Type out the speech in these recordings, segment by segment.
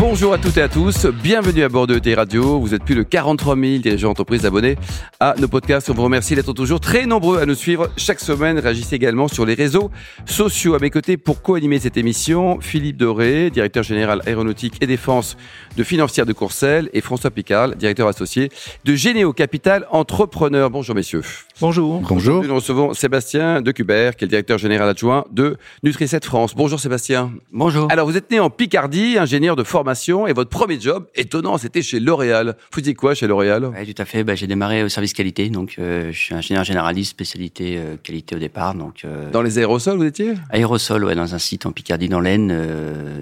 Bonjour à toutes et à tous, bienvenue à bord de ET Radio. Vous êtes plus de 43 000 dirigeants d'entreprise abonnés à nos podcasts. On vous remercie d'être toujours très nombreux à nous suivre chaque semaine. Réagissez également sur les réseaux sociaux. À mes côtés pour co-animer cette émission, Philippe Doré, directeur général aéronautique et défense de Financière de Courcelles et François Picard, directeur associé de Généo Capital Entrepreneur. Bonjour messieurs. Bonjour. Bonjour. Nous recevons Sébastien Decubert, qui est le directeur général adjoint de Nutri7 France. Bonjour Sébastien. Bonjour. Alors vous êtes né en Picardie, ingénieur de formation et votre premier job, étonnant, c'était chez L'Oréal. Vous faisiez quoi chez L'Oréal? Oui, tout à fait. Bah, j'ai démarré au service qualité, donc euh, je suis ingénieur généraliste, spécialité euh, qualité au départ. Donc euh, dans les aérosols, vous étiez? Aérosols, ouais, dans un site en Picardie, dans l'Aisne,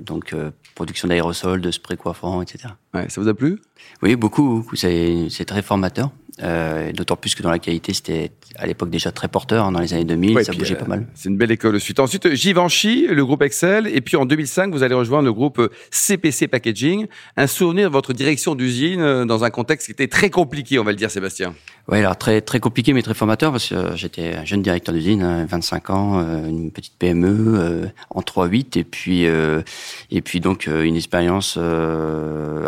donc production d'aérosols, de spray coiffant, etc. Ouais, ça vous a plu? Oui, beaucoup. C'est très formateur. Euh, D'autant plus que dans la qualité, c'était à l'époque déjà très porteur. Hein, dans les années 2000, ça bougeait pas mal. Euh, c'est une belle école suite. Ensuite, Givenchy, le groupe Excel. Et puis en 2005, vous allez rejoindre le groupe CPC Packaging. Un souvenir de votre direction d'usine euh, dans un contexte qui était très compliqué, on va le dire, Sébastien. Oui, alors très très compliqué mais très formateur parce que j'étais un jeune directeur d'usine, 25 hein, ans, euh, une petite PME en 3-8 et puis et puis donc une expérience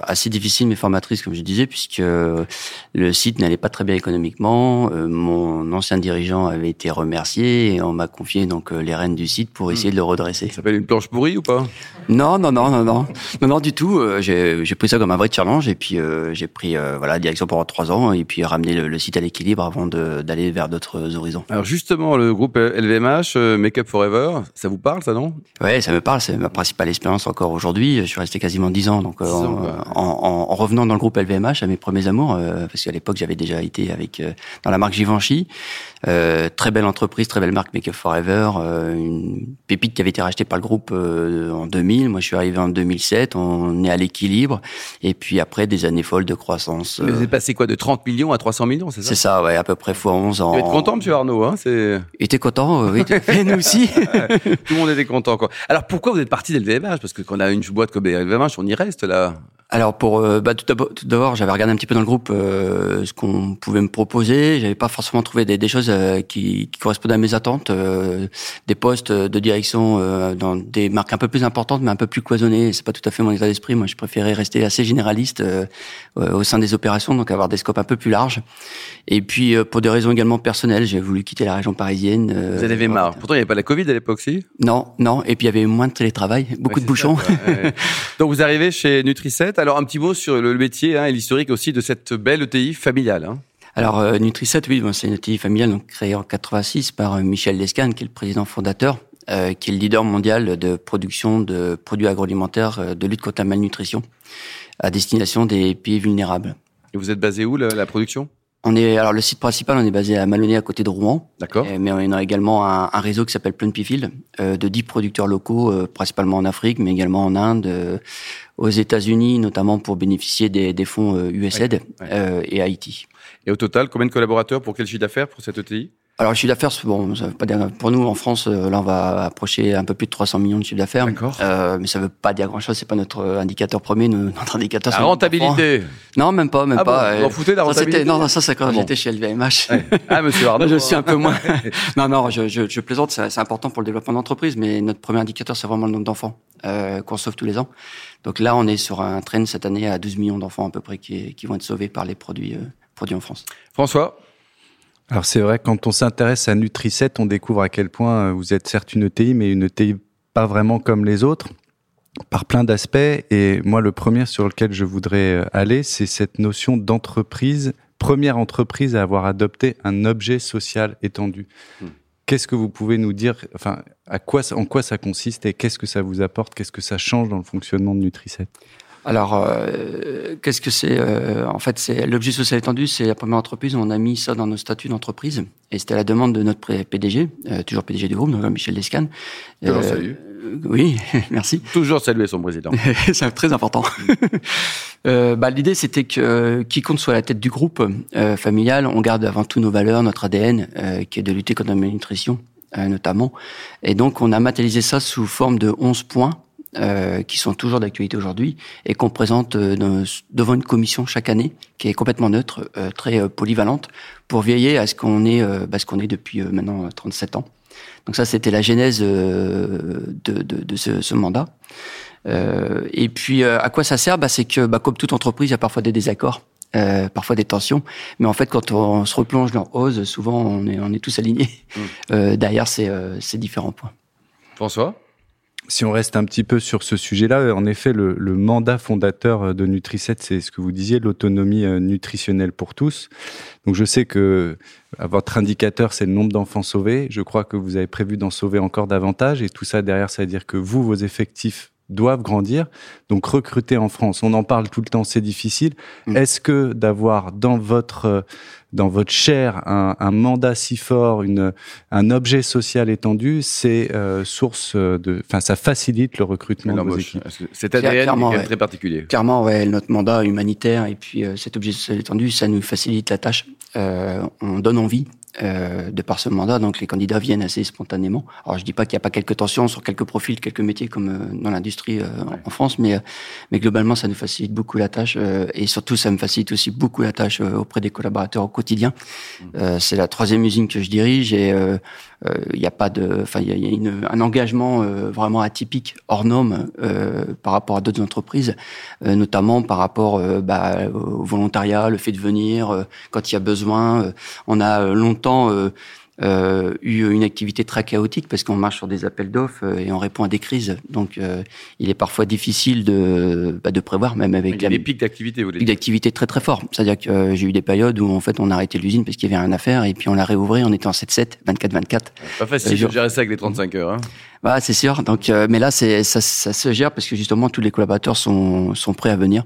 assez difficile mais formatrice comme je disais puisque le site n'allait pas très bien économiquement. Euh, mon ancien dirigeant avait été remercié et on m'a confié donc euh, les rênes du site pour essayer de le redresser. Ça s'appelle une planche pourrie ou pas? Non, non, non, non, non, non, non du tout. Euh, j'ai pris ça comme un vrai challenge et puis j'ai pris voilà la direction pendant trois ans et puis ramené le, site à l'équilibre avant d'aller vers d'autres horizons. Alors justement, le groupe LVMH, Make Up Forever, ça vous parle ça non? Ouais, ça me parle. C'est ma principale expérience encore aujourd'hui. Je suis resté quasiment dix ans donc en, en, revenant dans le groupe LVMH à mes premiers amours parce qu'à l'époque j'avais déjà déjà été avec euh, dans la marque Givenchy. Euh, très belle entreprise, très belle marque Make Up Forever, euh, une pépite qui avait été rachetée par le groupe en 2000. Moi, je suis arrivé en 2007. On est à l'équilibre. Et puis après, des années folles de croissance. vous êtes passé quoi de 30 millions à 300 millions, c'est ça? C'est ça, ouais, à peu près fois 11 ans. Vous êtes content, Monsieur Arnaud hein C'est. Il était content, oui. nous aussi. Tout le monde était content, quoi. Alors pourquoi vous êtes parti le Parce que quand on a une boîte comme LVMH, on y reste là. Alors pour euh, bah, tout d'abord, j'avais regardé un petit peu dans le groupe euh, ce qu'on pouvait me proposer. J'avais pas forcément trouvé des, des choses euh, qui, qui, correspondaient à mes attentes, des postes de direction dans des marques un peu plus importantes, mais un peu plus cloisonnées. C'est pas tout à fait mon état d'esprit. Moi, je préférais rester assez généraliste au sein des opérations, donc avoir des scopes un peu plus larges. Et puis pour des raisons également personnelles, j'ai voulu quitter la région parisienne. Vous en avez marre. Pourtant, il n'y avait pas la Covid à l'époque, si? Non, non. Et puis il y avait moins de télétravail, beaucoup de bouchons. donc vous arrivez chez Nutri7 alors un petit mot sur le métier hein, et l'historique aussi de cette belle ETI familiale. Hein. Alors euh, Nutri7, oui, c'est une ETI familiale donc, créée en 86 par euh, Michel Descan, qui est le président fondateur, euh, qui est le leader mondial de production de produits agroalimentaires de lutte contre la malnutrition à destination des pays vulnérables. Et vous êtes basé où la production? On est alors le site principal, on est basé à Maloney à côté de Rouen. D'accord. Mais on a également un, un réseau qui s'appelle Plunpifield euh, de 10 producteurs locaux, euh, principalement en Afrique, mais également en Inde, euh, aux États-Unis, notamment pour bénéficier des, des fonds USAID et Haïti. Et au total, combien de collaborateurs pour quel chiffre d'affaires pour cette ETI alors le chiffre d'affaires, bon, ça veut pas dire pour nous en France, euh, là on va approcher un peu plus de 300 millions de chiffre d'affaires. Euh, mais ça veut pas dire grand-chose. C'est pas notre indicateur premier. Notre indicateur. La rentabilité. Non, même pas, même ah pas. Bon, vous en foutez la rentabilité Non, non, ça c'est quand ah j'étais chez LVMH. Ah, Monsieur Arnaud. je suis un peu moins. non, non, je, je, je plaisante. C'est important pour le développement d'entreprise, mais notre premier indicateur, c'est vraiment le nombre d'enfants euh, qu'on sauve tous les ans. Donc là, on est sur un train cette année à 12 millions d'enfants à peu près qui, qui vont être sauvés par les produits euh, produits en France. François? Alors c'est vrai, quand on s'intéresse à Nutri7, on découvre à quel point euh, vous êtes certes une ETI, mais une ETI pas vraiment comme les autres, par plein d'aspects. Et moi, le premier sur lequel je voudrais euh, aller, c'est cette notion d'entreprise, première entreprise à avoir adopté un objet social étendu. Hmm. Qu'est-ce que vous pouvez nous dire, enfin, à quoi, en quoi ça consiste et qu'est-ce que ça vous apporte, qu'est-ce que ça change dans le fonctionnement de Nutri7 alors, euh, qu'est-ce que c'est euh, En fait, c'est l'objet social étendu, c'est la première entreprise où on a mis ça dans nos statuts d'entreprise, et c'était la demande de notre PDG, euh, toujours PDG du groupe, donc Michel Descan. Euh, salut. oui, merci. Toujours saluer son président. c'est très important. bah, l'idée, c'était que quiconque soit à la tête du groupe familial, on garde avant tout nos valeurs, notre ADN, qui est de lutter contre la malnutrition, notamment. Et donc, on a matérialisé ça sous forme de 11 points euh, qui sont toujours d'actualité aujourd'hui et qu'on présente euh, devant une commission chaque année qui est complètement neutre, euh, très polyvalente, pour veiller à ce qu'on est, bah, ce qu'on est depuis maintenant 37 ans. Donc ça, c'était la genèse de, de, de ce, ce, mandat. et puis, à quoi ça sert? Bah, C'est que, bah, comme toute entreprise, il y a parfois des désaccords. Euh, parfois des tensions, mais en fait, quand on se replonge dans Ose, souvent on est, on est tous alignés mmh. euh, derrière ces, ces différents points. François? Si on reste un petit peu sur ce sujet-là, en effet, le, mandat fondateur de Nutricet, c'est ce que vous disiez, l'autonomie euh, nutritionnelle pour tous. Donc je sais que votre indicateur, c'est le nombre d'enfants sauvés. Je crois que vous avez prévu d'en sauver encore davantage. Et tout ça, derrière, ça veut dire que vous, vos effectifs doivent grandir. Donc recruter en France, on en parle tout le temps, c'est difficile. Mm. Est-ce que d'avoir dans votre dans votre chair un, un, mandat si fort, une, un objet social étendu, c'est euh, source de, enfin ça facilite le recrutement de vos équipes. C'est ADN est très particulier. Clairement, ouais, notre mandat humanitaire et puis euh, cet objet social étendu, ça nous facilite la tâche. Euh, on donne envie euh, de par ce mandat, donc les candidats viennent assez spontanément. Alors je dis pas qu'il n'y a pas quelques tensions sur quelques profils, quelques métiers comme euh, dans l'industrie euh, en France, mais mais globalement ça nous facilite beaucoup la tâche et surtout ça me facilite aussi beaucoup la tâche auprès des collaborateurs au quotidien. Mmh. c'est la troisième usine que je dirige et il n'y a pas de, enfin il y a, une, un engagement vraiment atypique hors norme par rapport à d'autres entreprises, notamment par rapport bah, au volontariat, le fait de venir quand il y a besoin. on a longtemps euh, euh, eu une activité très chaotique parce qu'on marche sur des appels d'offres euh, et on répond à des crises. Donc, euh, il est parfois difficile de, bah, de prévoir, même avec il y a des pics d'activité. Vous pics d'activité très très forts. C'est-à-dire que j'ai eu des périodes où en fait on a arrêté l'usine parce qu'il y avait rien à faire et puis on l'a réouvert. On était en 7-7, 24-24. Pas facile de gérer ça avec les 35 heures. Hein. Bah, c'est sûr. Donc, mais là, c'est ça, ça se gère parce que justement tous les collaborateurs sont sont prêts à venir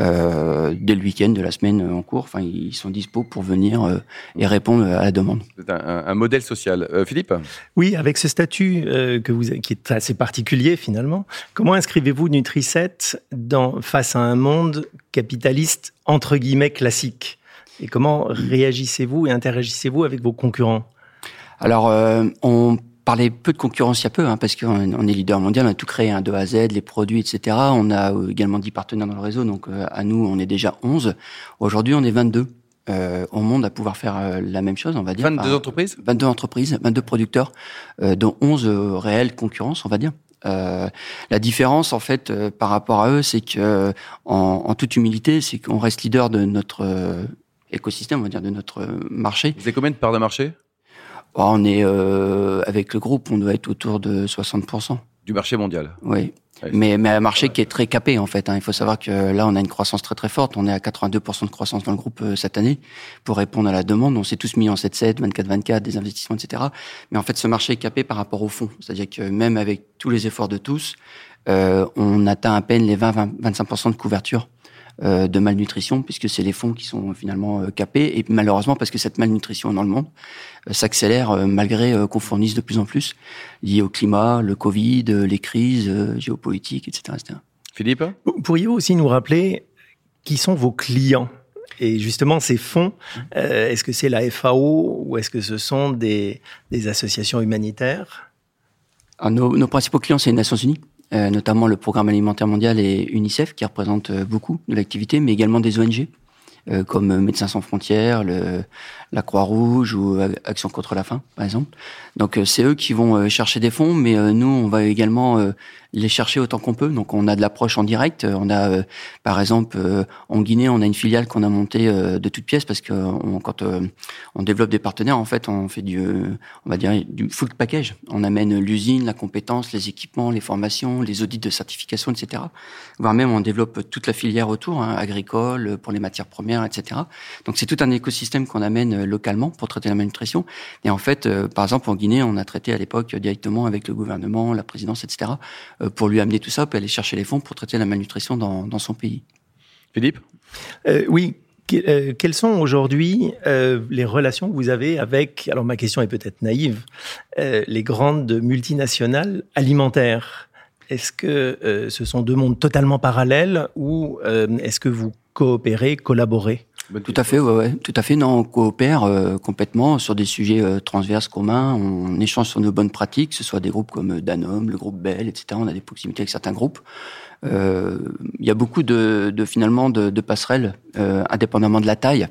euh, dès le week-end de la semaine en cours. Enfin, ils sont dispo pour venir euh, et répondre à la demande. C'est un, un, modèle social. Euh, Philippe Oui, avec ce statut euh, que vous, qui est assez particulier finalement, comment inscrivez-vous Nutricet dans, face à un monde capitaliste entre guillemets classique? Et comment réagissez-vous et interagissez-vous avec vos concurrents? Alors, on parler peu de concurrence il y a peu, hein, parce qu'on est leader mondial, on a tout créé, hein, de A à Z, les produits, etc. On a euh, également 10 partenaires dans le réseau, donc euh, à nous, on est déjà 11. Aujourd'hui, on est 22 euh, au monde à pouvoir faire euh, la même chose, on va dire. 22 entreprises? 22 entreprises, 22 producteurs, dont 11 réelles concurrences, on va dire. la différence, en fait, par rapport à eux, c'est que, en, en, toute humilité, c'est qu'on reste leader de notre écosystème, on va dire, de notre marché. Vous avez combien de parts de marché? On est euh, avec le groupe, on doit être autour de 60%. Du marché mondial. Oui. mais, mais un marché qui est très capé en fait. Hein. Il faut savoir que là, on a une croissance très très forte. On est à 82% de croissance dans le groupe euh, cette année pour répondre à la demande. On s'est tous mis en 7-7, 24-24, des investissements, etc. Mais en fait, ce marché est capé par rapport au fond. C'est-à-dire que même avec tous les efforts de tous, euh, on atteint à peine les 20-25% de couverture de malnutrition, puisque c'est les fonds qui sont finalement euh, capés. Et malheureusement, parce que cette malnutrition dans le monde euh, s'accélère malgré qu'on fournisse de plus en plus, lié au climat, le Covid, les crises géopolitiques, etc. Philippe Pourriez-vous aussi nous rappeler qui sont vos clients et justement, ces fonds, est-ce que c'est la FAO ou est-ce que ce sont des, des associations humanitaires? Ah, nos, nos, principaux clients, c'est les Nations Unies. Euh, notamment le Programme alimentaire mondial et UNICEF, qui représentent euh, beaucoup de l'activité, mais également des ONG, euh, comme Médecins sans frontières, le, la Croix-Rouge ou Action contre la faim, par exemple. Donc c'est eux qui vont chercher des fonds, mais nous, on va également les chercher autant qu'on peut. Donc on a de l'approche en direct. On a, euh, par exemple, euh, en Guinée, on a une filiale qu'on a montée euh, de toutes pièces parce que quand on développe des partenaires, en fait, on fait du, on va dire, du full package. On amène l'usine, la compétence, les équipements, les formations, les audits de certification, etc. Voire même, on développe toute la filière autour, hein, agricole, pour les matières premières, etc. Donc c'est tout un écosystème qu'on amène localement pour traiter la malnutrition. Et en fait, par exemple, en Guinée, on a traité à l'époque directement avec le gouvernement, la présidence, etc euh, pour lui amener tout ça, puis aller chercher les fonds pour traiter la malnutrition dans, dans son pays. Philippe euh, Oui. Euh, quelles sont aujourd'hui les relations que vous avez avec, alors ma question est peut-être naïve, les grandes multinationales alimentaires? Est-ce que ce sont deux mondes totalement parallèles ou est-ce que vous coopérez, collaborez? Tout à fait, ouais, ouais, tout à fait. Non, on coopère euh, complètement sur des sujets euh, transverses communs. On échange sur nos bonnes pratiques, que ce soit des groupes comme Danone, le groupe Bell, etc. On a des proximités avec certains groupes. Euh, Il y a beaucoup de, de finalement de, de passerelles, euh, indépendamment de la taille.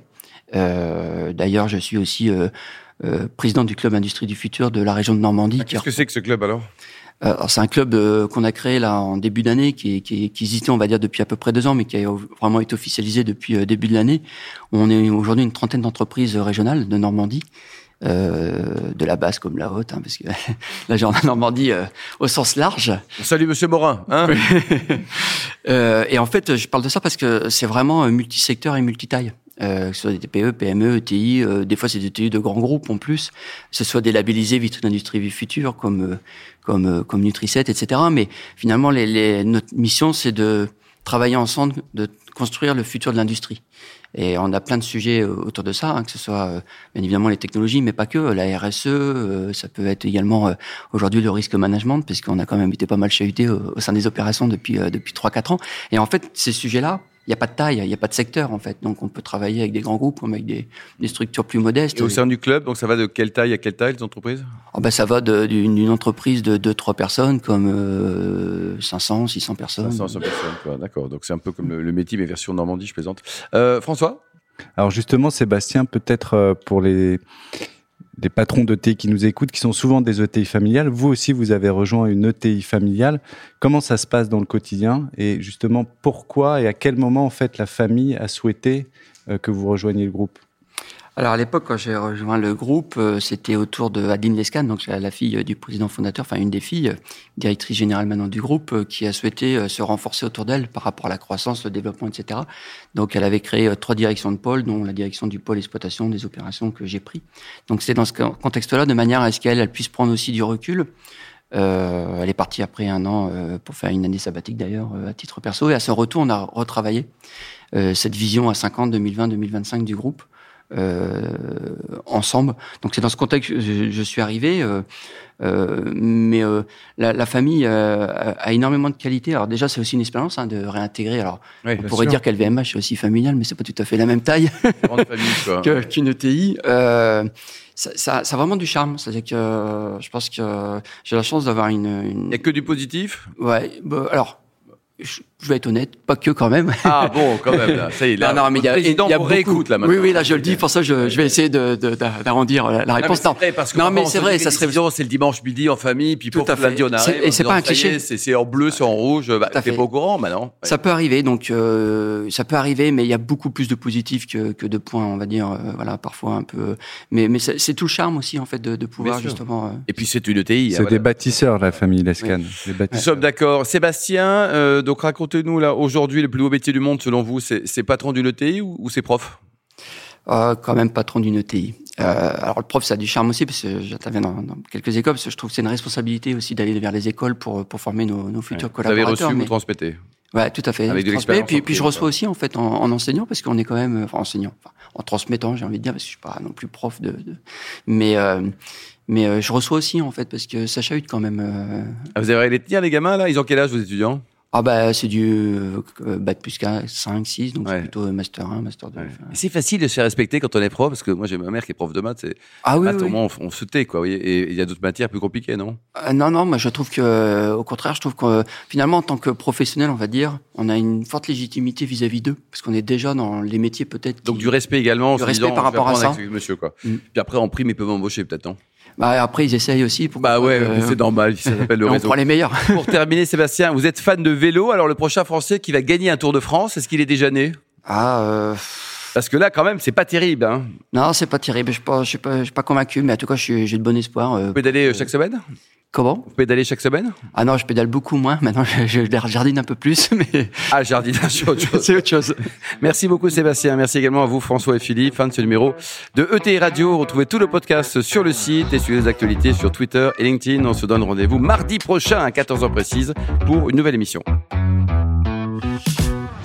Euh, D'ailleurs, je suis aussi euh, euh, président du club Industrie du Futur de la région de Normandie. Ah, Qu'est-ce que c'est que ce club Euh, alors, c'est un club euh, qu'on a créé là en début d'année, qui, qui, qui existait, on va dire, depuis à peu près deux ans, mais qui a vraiment été officialisé depuis euh, début de l'année. On est aujourd'hui une trentaine d'entreprises régionales de Normandie, euh, de la basse comme la haute, hein, parce que là j'ai en Normandie euh, au sens large. Salut Monsieur Morin. Hein Euh, et en fait, je parle de ça parce que c'est vraiment euh, multisecteur et multitaille. Euh, que ce soit des TPE, PME, ETI, euh, des fois c'est des ETI de grands groupes en plus, que ce soit des labellisés vitrine d'industrie future comme euh, comme euh, comme Nutriset, etc. Mais finalement, notre mission c'est de travailler ensemble, de construire le futur de l'industrie. Et on a plein de sujets autour de ça, hein, que ce soit bien évidemment les technologies, mais pas que, la RSE, ça peut être également aujourd'hui le risque management, puisqu'on a quand même été pas mal chahuté au, au sein des opérations depuis depuis trois quatre ans. Et en fait, ces sujets-là, il n'y a pas de taille, il n'y a pas de secteur en fait. Donc on peut travailler avec des grands groupes comme avec des, des structures plus modestes. Et au sein du club, donc ça va de quelle taille à quelle taille les entreprises? Ah bah, ça va d'une entreprise de 2-3 personnes comme euh, 500, 600 personnes. 500, 100 personnes, quoi. D'accord. Donc c'est un peu comme le, le métier, mais version Normandie, je plaisante. Euh, François? Alors justement, Sébastien, peut-être euh, pour les, les patrons d'ETI qui nous écoutent, qui sont souvent des ETI familiales, vous aussi, vous avez rejoint une ETI familiale. Comment ça se passe dans le quotidien Et justement, pourquoi et à quel moment, en fait, la famille a souhaité euh, que vous rejoigniez le groupe? Alors à l'époque, quand j'ai rejoint le groupe, euh, c'était autour de Adeline Lescan, donc la fille euh, du président fondateur, enfin une des filles, euh, directrice générale maintenant du groupe, qui a souhaité se renforcer autour d'elle par rapport à la croissance, le développement, etc. Donc elle avait créé trois directions de pôle, dont la direction du pôle exploitation des opérations que j'ai pris. Donc c'est dans ce contexte-là, de manière à ce qu'elle elle puisse prendre aussi du recul. Euh, elle est partie après un an euh, pour faire une année sabbatique d'ailleurs euh, à titre perso. Et à son retour, on a retravaillé cette vision à 50, 2020, 2025 du groupe ensemble. Donc c'est dans ce contexte que je, je suis arrivé. euh, euh, mais euh, la, la famille euh, a, a énormément de qualités. Alors déjà, c'est aussi une expérience hein, de réintégrer. Alors Oui, on pourrait dire qu'LVMH est aussi familial, mais c'est pas tout à fait la même taille grande famille, quoi. que- qu'une ETI. Euh, ça, ça, ça a vraiment du charme. C'est-à-dire que euh, je pense que j'ai la chance d'avoir une, Il une... n'y a que du positif? Ouais. bah, alors, je, je vais être honnête, pas que quand même. Ah bon, quand même, là. Ça y est, là. non, non, mais il y a, il y a beaucoup- réécoute, là, maintenant. Oui, oui, là, je le dis. Pour ça, je, je vais essayer de, de- d'arrondir la, la mais réponse. c'est Non, vrai, parce que non, parfois, mais c'est vrai, que ça serait. c'est le dimanche midi en famille, puis Tout pour lundi on C'est- arrive. et c'est pas un cliché. C'est c'est en bleu, c'est en rouge. Bah, t'es fait. pas au courant, maintenant. Ça peut arriver, donc euh, ça peut arriver, mais il y a beaucoup plus de positifs que, que de points, on va dire. euh, voilà, parfois un peu. Mais, mais c'est c'est tout le charme aussi, en fait, de, de pouvoir justement. euh, Et puis c'est une ETI. C'est hein, des voilà. bâtisseurs, la famille Lescan. Les Nous sommes d'accord. Sébastien, euh, donc racontez-nous là, aujourd'hui, le plus beau métier du monde, selon vous, c'est patron d'une ETI ou, ou c'est prof? Euh, quand même patron d'une ETI. Euh, alors le prof, ça a du charme aussi parce que j'interviens dans, dans quelques écoles. Parce que je trouve que c'est une responsabilité aussi d'aller vers les écoles pour pour former nos, nos futurs Vous avez collaborateurs. reçu, vous mais- transmettez. Ouais, tout à fait. Avec de Puis, puis je reçois aussi en fait en, en enseignant parce qu'on est quand même, enfin enseignant, enfin, en transmettant, j'ai envie de dire parce que je suis pas non plus prof de, de- mais euh, mais euh, je reçois aussi en fait parce que ça chahute quand même. euh, Ah, vous avez les tenir, les gamins, là? Ils ont quel âge, vos étudiants? Ah bah c'est du euh, bac plus 4, 5, 6, donc Ouais. c'est plutôt euh, master 1, master 2. Ouais. enfin. Et C'est facile de se faire respecter quand on est prof, parce que moi j'ai ma mère qui est prof de maths, c'est Ah oui, maths, oui, au oui. moins on, on se tait, quoi. Et il y a d'autres matières plus compliquées, non? Euh, non, non, moi je trouve que, euh, au contraire, je trouve que finalement, en tant que professionnel, on va dire, on a une forte légitimité vis-à-vis d'eux, parce qu'on est déjà dans les métiers peut-être. Donc qui- du respect également. en Du respect disant, par rapport à ça. monsieur, quoi. Mm. Puis après, en prime, ils peuvent embaucher, peut-être, non Bah, après, ils essayent aussi. Pour Bah ouais, euh, c'est normal, ça s'appelle le on réseau. prend les meilleurs. Pour terminer, Sébastien, vous êtes fan de vélo, alors le prochain Français qui va gagner un Tour de France, est-ce qu'il est déjà né? Ah, euh, Parce que là, quand même, c'est pas terrible. Hein. non, c'est pas terrible. Je suis pas, je suis pas, je suis pas convaincu, mais en tout cas, j'ai de bon espoir. euh, Vous pédalez euh, chaque semaine? Comment Vous pédalez chaque semaine? Ah non, je pédale beaucoup moins. Maintenant, je, je jardine un peu plus, mais Ah, jardinage, c'est autre chose. c'est autre chose. Merci beaucoup Sébastien, merci également à vous François et Philippe, fin de ce numéro de ETI Radio. Retrouvez tout le podcast sur le site et suivez les actualités sur Twitter et LinkedIn. On se donne rendez-vous mardi prochain à 14h précise pour une nouvelle émission.